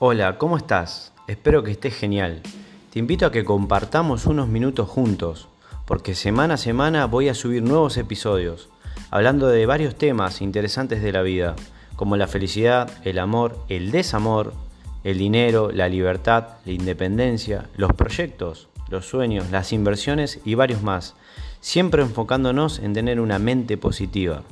Hola, ¿cómo estás? Espero que estés genial. Te invito a que compartamos unos minutos juntos, porque semana a semana voy a subir nuevos episodios, hablando de varios temas interesantes de la vida, como la felicidad, el amor, el desamor, el dinero, la libertad, la independencia, los proyectos, los sueños, las inversiones y varios más, siempre enfocándonos en tener una mente positiva.